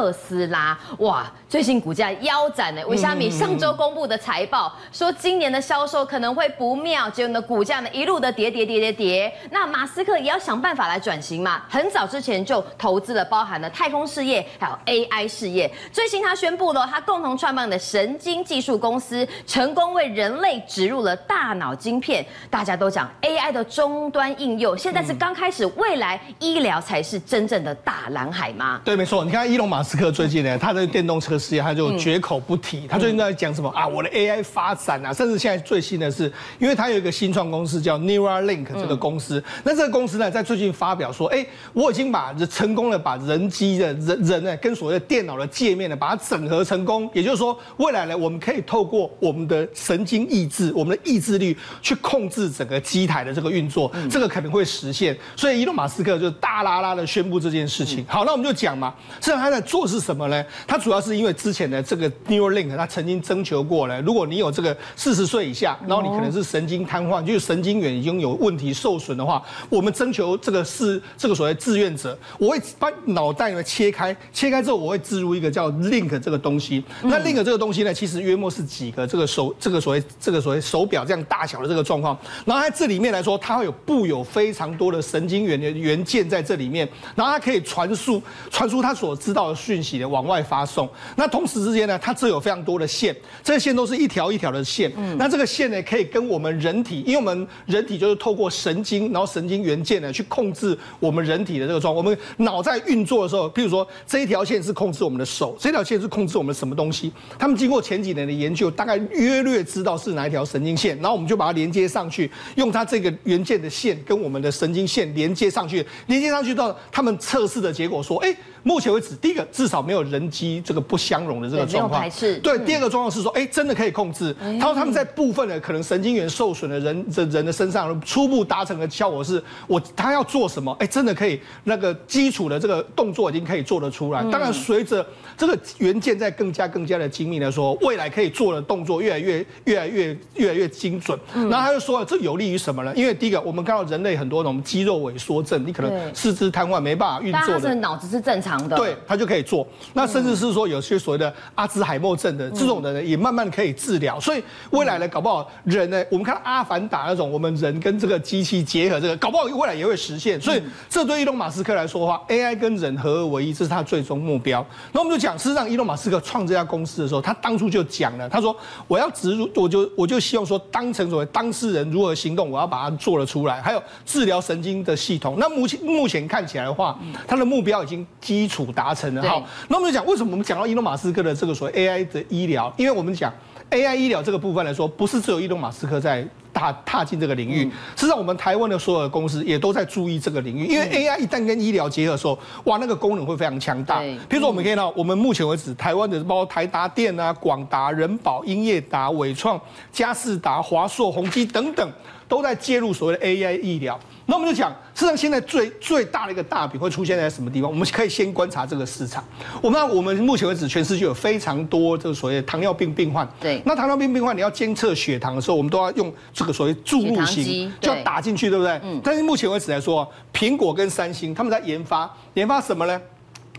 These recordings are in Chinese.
特斯拉，哇，最近股价腰斩呢。为虾米上周公布的财报说今年的销售可能会不妙，结果呢股价呢一路的跌跌跌跌跌。那马斯克也要想办法来转型嘛，很早之前就投资了包含了太空事业还有 AI 事业。最新他宣布了，他共同创办的神经技术公司成功为人类植入了大脑晶片。大家都讲 AI 的终端应用，现在是刚开始，未来医疗才是真正的大蓝海吗？对，没错。你看伊隆马斯克最近呢，他的电动车事业他就绝口不提。他最近在讲什么啊？我的 AI 发展啊，甚至现在最新的是，因为他有一个新创公司叫 Neuralink 这个公司。那这个公司呢，在最近发表说，哎，我已经把成功的把人机的人人呢，跟所谓的电脑的界面呢，把它整合成功。也就是说，未来呢，我们可以透过我们的神经意志，我们的意志力去控制整个机台的这个运作，这个可能会实现。所以伊隆马斯克就大啦啦的宣布这件事情。好，那我们就讲嘛，实际上他在做是什么呢？它主要是因为之前的这个 Neuralink，它曾经征求过了，如果你有这个四十岁以下，然后你可能是神经瘫痪，就是神经元已经有问题受损的话，我们征求这个是这个所谓志愿者，我会把脑袋呢切开，切开之后我会植入一个叫 Link 这个东西。那 Link 这个东西呢，其实约莫是几个这个手这个所谓这个所谓手表这样大小的这个状况。然后在这里面来说，它会有布有非常多的神经元的元件在这里面，然后它可以传输传输它所知道的讯息的往外发送。那同时之间呢，它这有非常多的线，这些线都是一条一条的线。嗯，那这个线呢，可以跟我们人体，因为我们人体就是透过神经，然后神经元件呢去控制我们人体的这个状。我们脑在运作的时候，譬如说这一条线是控制我们的手，这条线是控制我们什么东西？他们经过前几年的研究，大概约略知道是哪一条神经线，然后我们就把它连接上去，用它这个元件的线跟我们的神经线连接上去，连接上去到他们测试的结果说，哎。目前为止，第一个至少没有人机这个不相容的这个状况。对，第二个状况是说，哎，真的可以控制。他说他们在部分的可能神经元受损的人的人的身上，初步达成的效果是，我他要做什么，哎，真的可以那个基础的这个动作已经可以做得出来。当然，随着这个元件在更加更加的精密的说，未来可以做的动作越来越越来越越来越精准。然后他就说了，这有利于什么呢？因为第一个，我们看到人类很多那种肌肉萎缩症，你可能四肢瘫痪没办法运作的，脑子是正常。对，他就可以做。那甚至是说有些所谓的阿兹海默症的这种的人，也慢慢可以治疗。所以未来呢，搞不好人呢，我们看阿凡达那种，我们人跟这个机器结合，这个搞不好未来也会实现。所以这对伊隆马斯克来说的话，AI 跟人合而为一，这是他最终目标。那我们就讲，事实上，伊隆马斯克创这家公司的时候，他当初就讲了，他说我要植入，我就我就希望说，当成所谓当事人如何行动，我要把它做了出来。还有治疗神经的系统。那目前目前看起来的话，他的目标已经基础达成的。好，那我们就讲为什么我们讲到伊隆马斯克的这个所谓 AI 的医疗？因为我们讲 AI 医疗这个部分来说，不是只有伊隆马斯克在踏踏进这个领域，实际上我们台湾的所有的公司也都在注意这个领域。因为 AI 一旦跟医疗结合的时候，哇，那个功能会非常强大。比如说，我们可以看到，我们目前为止，台湾的包括台达电啊、广达、人保、英业达、伟创、嘉士达、华硕、宏基等等，都在介入所谓的 AI 医疗。那我们就讲，事实上现在最最大的一个大饼会出现在什么地方？我们可以先观察这个市场。我们我们目前为止，全世界有非常多这个所谓的糖尿病病患。对。那糖尿病病患，你要监测血糖的时候，我们都要用这个所谓注入型，就要打进去，对不对？嗯。但是目前为止来说，苹果跟三星他们在研发研发什么呢？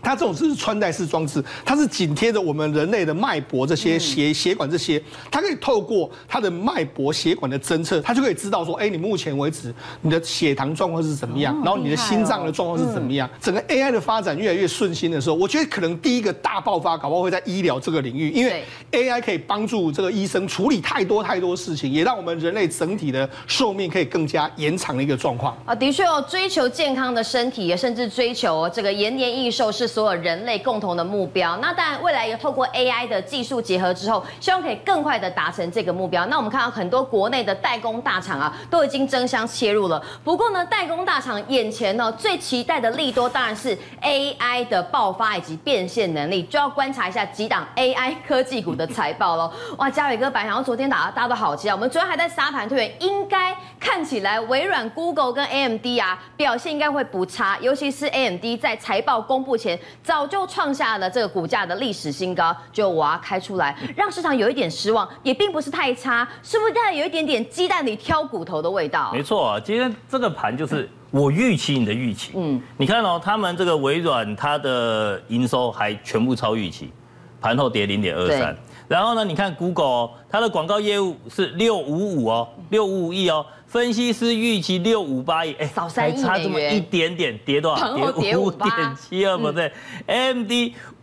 它这种是穿戴式装置，它是紧贴着我们人类的脉搏这些血血管这些，它可以透过它的脉搏血管的侦测，它就可以知道说，哎，你目前为止你的血糖状况是怎么样，然后你的心脏的状况是怎么样。整个 AI 的发展越来越顺心的时候，我觉得可能第一个大爆发搞不好会在医疗这个领域，因为 AI 可以帮助这个医生处理太多太多事情，也让我们人类整体的寿命可以更加延长的一个状况。啊，的确哦，追求健康的身体，也甚至追求这个延年益寿是。所有人类共同的目标。那当然，未来有透过 AI 的技术结合之后，希望可以更快的达成这个目标。那我们看到很多国内的代工大厂啊，都已经争相切入了。不过呢，代工大厂眼前呢，最期待的利多当然是 AI 的爆发以及变现能力，就要观察一下几档 AI 科技股的财报喽。哇，嘉伟哥，白想昨天打的，大家都好期待。我们昨天还在沙盘推演，应该看起来微软、Google 跟 AMD 啊，表现应该会不差，尤其是 AMD 在财报公布前。早就创下了这个股价的历史新高，就哇开出来，让市场有一点失望，也并不是太差，是不是带有一点点鸡蛋里挑骨头的味道？没错，今天这个盘就是我预期你的预期。嗯，你看哦，他们这个微软，它的营收还全部超预期，盘后跌零点二三。然后呢，你看 Google，哦，它的广告业务是六五五哦，六五五亿哦。分析师预期六五八亿，哎，少三亿，差这么一点点，跌多少？跌五点七二，不对。AMD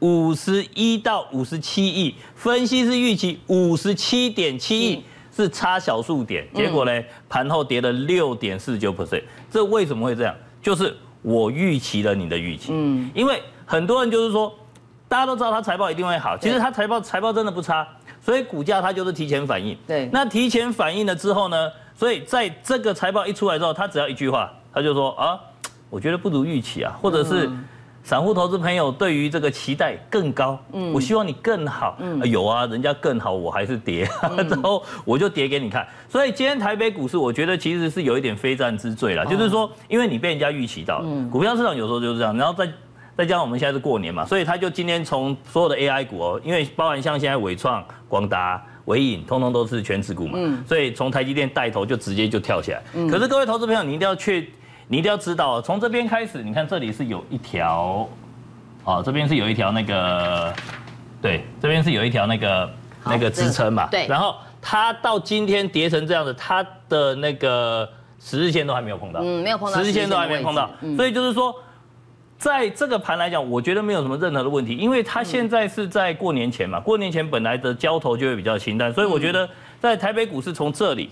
五十一到五十七亿，分析师预期五十七点七亿，是差小数点。结果呢，盘后跌了六点四九 percent。这为什么会这样？就是我预期了你的预期。嗯，因为很多人就是说，大家都知道他财报一定会好，其实他财报财报真的不差，所以股价它就是提前反应。对，那提前反应了之后呢？所以在这个财报一出来之后，他只要一句话，他就说啊，我觉得不如预期啊，或者是散户投资朋友对于这个期待更高，嗯，我希望你更好，嗯，有啊，人家更好，我还是跌，然后我就跌给你看。所以今天台北股市，我觉得其实是有一点非战之罪了，就是说，因为你被人家预期到，股票市场有时候就是这样，然后再再加上我们现在是过年嘛，所以他就今天从所有的 AI 股哦，因为包含像现在伟创、广达。伟影通通都是权值股嘛，嗯、所以从台积电带头就直接就跳起来。嗯、可是各位投资朋友，你一定要确，你一定要知道，从这边开始，你看这里是有一条，哦，这边是有一条那个，对，这边是有一条那个那个支撑嘛。对。然后它到今天跌成这样子，它的那个十日线都还没有碰到，嗯，没有碰到十日线都还没碰到，嗯、所以就是说。在这个盘来讲，我觉得没有什么任何的问题，因为它现在是在过年前嘛，过年前本来的交投就会比较清淡，所以我觉得在台北股市从这里，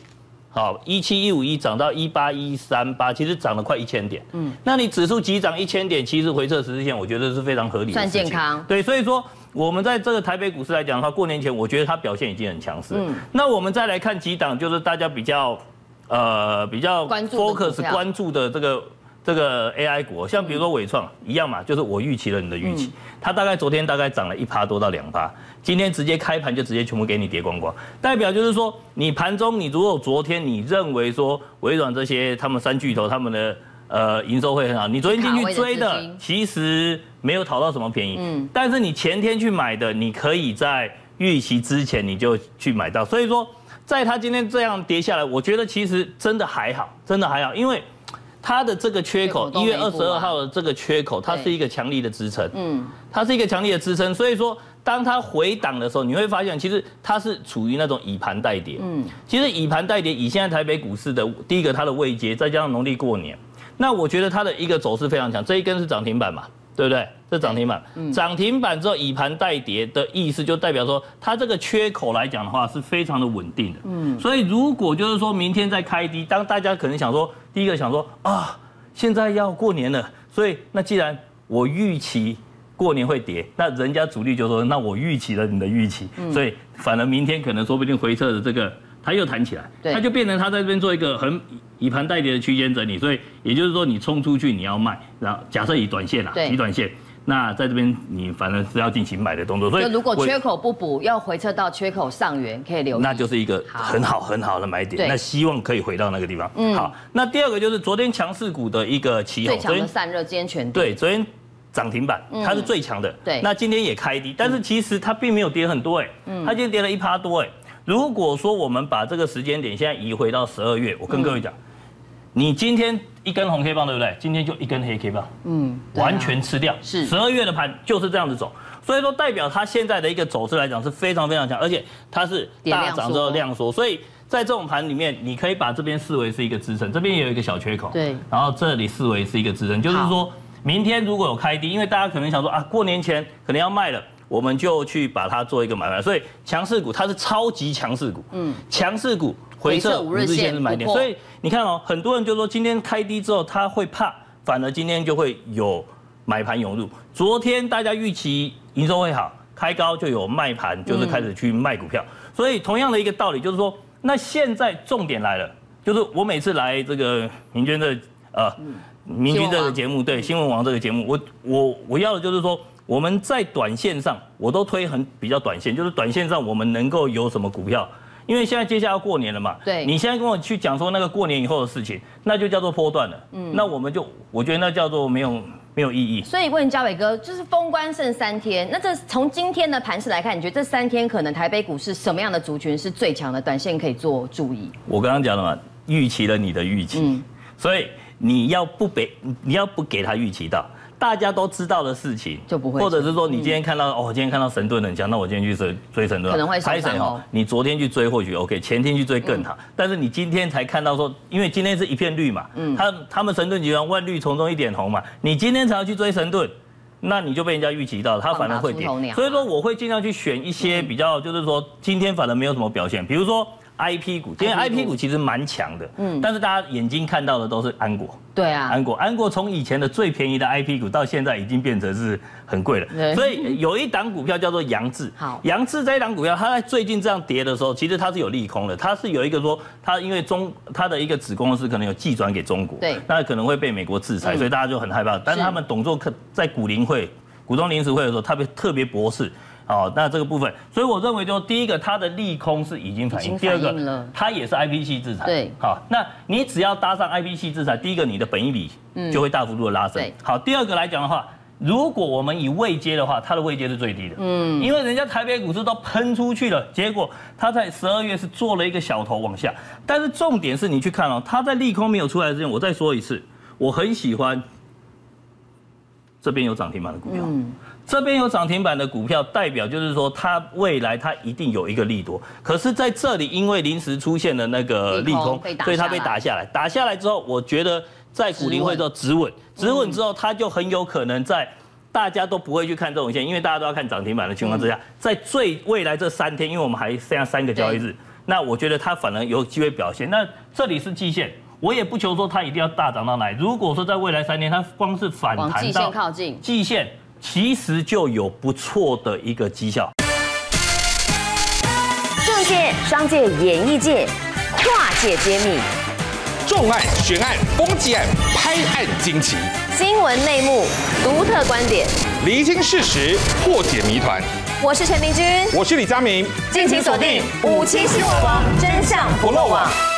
好一七一五一涨到一八一三八，其实涨了快一千点，嗯，那你指数急涨一千点，其实回撤十日线，我觉得是非常合理的，算健康，对，所以说我们在这个台北股市来讲的话，过年前我觉得它表现已经很强势，嗯，那我们再来看几档，就是大家比较呃比较 focus 关注的这个。这个 AI 股，像比如说伟创一样嘛，就是我预期了你的预期，它大概昨天大概涨了一趴多到两趴，今天直接开盘就直接全部给你跌光光，代表就是说你盘中你如果昨天你认为说微软这些他们三巨头他们的呃营收会很好，你昨天进去追的其实没有讨到什么便宜，嗯，但是你前天去买的，你可以在预期之前你就去买到，所以说在它今天这样跌下来，我觉得其实真的还好，真的还好，因为。它的这个缺口，一月二十二号的这个缺口，它是一个强力的支撑，嗯，它是一个强力的支撑，所以说当它回档的时候，你会发现其实它是处于那种以盘带跌，嗯，其实以盘带跌，以现在台北股市的第一个它的位阶，再加上农历过年，那我觉得它的一个走势非常强，这一根是涨停板嘛。对不对？这涨停板，涨停板之后以盘带跌的意思，就代表说它这个缺口来讲的话是非常的稳定的。嗯，所以如果就是说明天再开低，当大家可能想说，第一个想说啊，现在要过年了，所以那既然我预期过年会跌，那人家主力就说，那我预期了你的预期，所以反而明天可能说不定回撤的这个。它又弹起来，它就变成它在这边做一个很以盘带跌的区间整理，所以也就是说你冲出去你要卖，然后假设以短线啦，以短线，那在这边你反正是要进行买的动作，所以如果缺口不补，要回撤到缺口上缘可以留意，那就是一个很好很好的买点，那希望可以回到那个地方。嗯，好，那第二个就是昨天强势股的一个起哄，最强的散热今天全对，昨天涨停板它是最强的，对，那今天也开低，但是其实它并没有跌很多哎，它今天跌了一趴多哎。如果说我们把这个时间点现在移回到十二月，我跟各位讲，你今天一根红 K 棒对不对？今天就一根黑 K 棒，嗯，完全吃掉。是。十二月的盘就是这样子走，所以说代表它现在的一个走势来讲是非常非常强，而且它是大涨之后量缩，所以在这种盘里面，你可以把这边视为是一个支撑，这边也有一个小缺口，对，然后这里视为是一个支撑，就是说明天如果有开低，因为大家可能想说啊，过年前可能要卖了。我们就去把它做一个买卖，所以强势股它是超级强势股，嗯，强势股回撤五日线是买点，所以你看哦，很多人就说今天开低之后他会怕，反而今天就会有买盘涌入。昨天大家预期营收会好，开高就有卖盘，就是开始去卖股票。所以同样的一个道理就是说，那现在重点来了，就是我每次来这个明君的呃明君这个节目，对新闻王这个节目，我我我要的就是说。我们在短线上，我都推很比较短线，就是短线上我们能够有什么股票？因为现在接下来要过年了嘛，对，你现在跟我去讲说那个过年以后的事情，那就叫做波段了，嗯，那我们就我觉得那叫做没有没有意义。所以问嘉伟哥，就是封关剩三天，那这从今天的盘势来看，你觉得这三天可能台北股市什么样的族群是最强的？短线可以做注意？我刚刚讲了嘛，预期了你的预期，嗯，所以你要不给你要不给他预期到。大家都知道的事情就不会，或者是说你今天看到、嗯、哦，今天看到神盾很强，那我今天去追追神盾，可能会上涨哦。你昨天去追或许 OK，前天去追更好，嗯、但是你今天才看到说，因为今天是一片绿嘛，嗯，他他们神盾集团万绿丛中一点红嘛，你今天才要去追神盾，那你就被人家预期到了，他反而会跌，所以说我会尽量去选一些比较，就是说今天反而没有什么表现，比如说。I P 股，今天 I P 股。其实蛮强的，嗯，但是大家眼睛看到的都是安国，对啊，安国，安国从以前的最便宜的 I P 股到现在已经变成是很贵了，所以有一档股票叫做杨志，好，杨智这一档股票，它在最近这样跌的时候，其实它是有利空的，它是有一个说，它因为中它的一个子公司可能有寄转给中国，对，那可能会被美国制裁，所以大家就很害怕，但是。他们董座可在股林会、股东临时会的时候，特别特别博士。好，那这个部分，所以我认为就第一个，它的利空是已经反映，第二个，它也是 IPC 制裁。对，好，那你只要搭上 IPC 制裁，第一个你的本益比就会大幅度的拉升。好，第二个来讲的话，如果我们以位阶的话，它的位阶是最低的。嗯，因为人家台北股市都喷出去了，结果它在十二月是做了一个小头往下，但是重点是你去看哦，它在利空没有出来之前，我再说一次，我很喜欢这边有涨停板的股票。嗯。这边有涨停板的股票，代表就是说它未来它一定有一个利多。可是在这里，因为临时出现了那个利空，所以它被打下来。打下来之后，我觉得在股临会之后止稳，止稳之后，它就很有可能在大家都不会去看这种线，因为大家都要看涨停板的情况之下，在最未来这三天，因为我们还剩下三个交易日，那我觉得它反而有机会表现。那这里是季线，我也不求说它一定要大涨到哪里。如果说在未来三天，它光是反弹到靠近季线。其实就有不错的一个绩效。政界、商界、演艺界，跨界揭秘，重案、悬案、攻击案、拍案惊奇，新闻内幕、独特观点，厘清事实，破解谜团。我是陈明君，我是李佳明，敬请锁定《五七新闻网》，真相不漏网。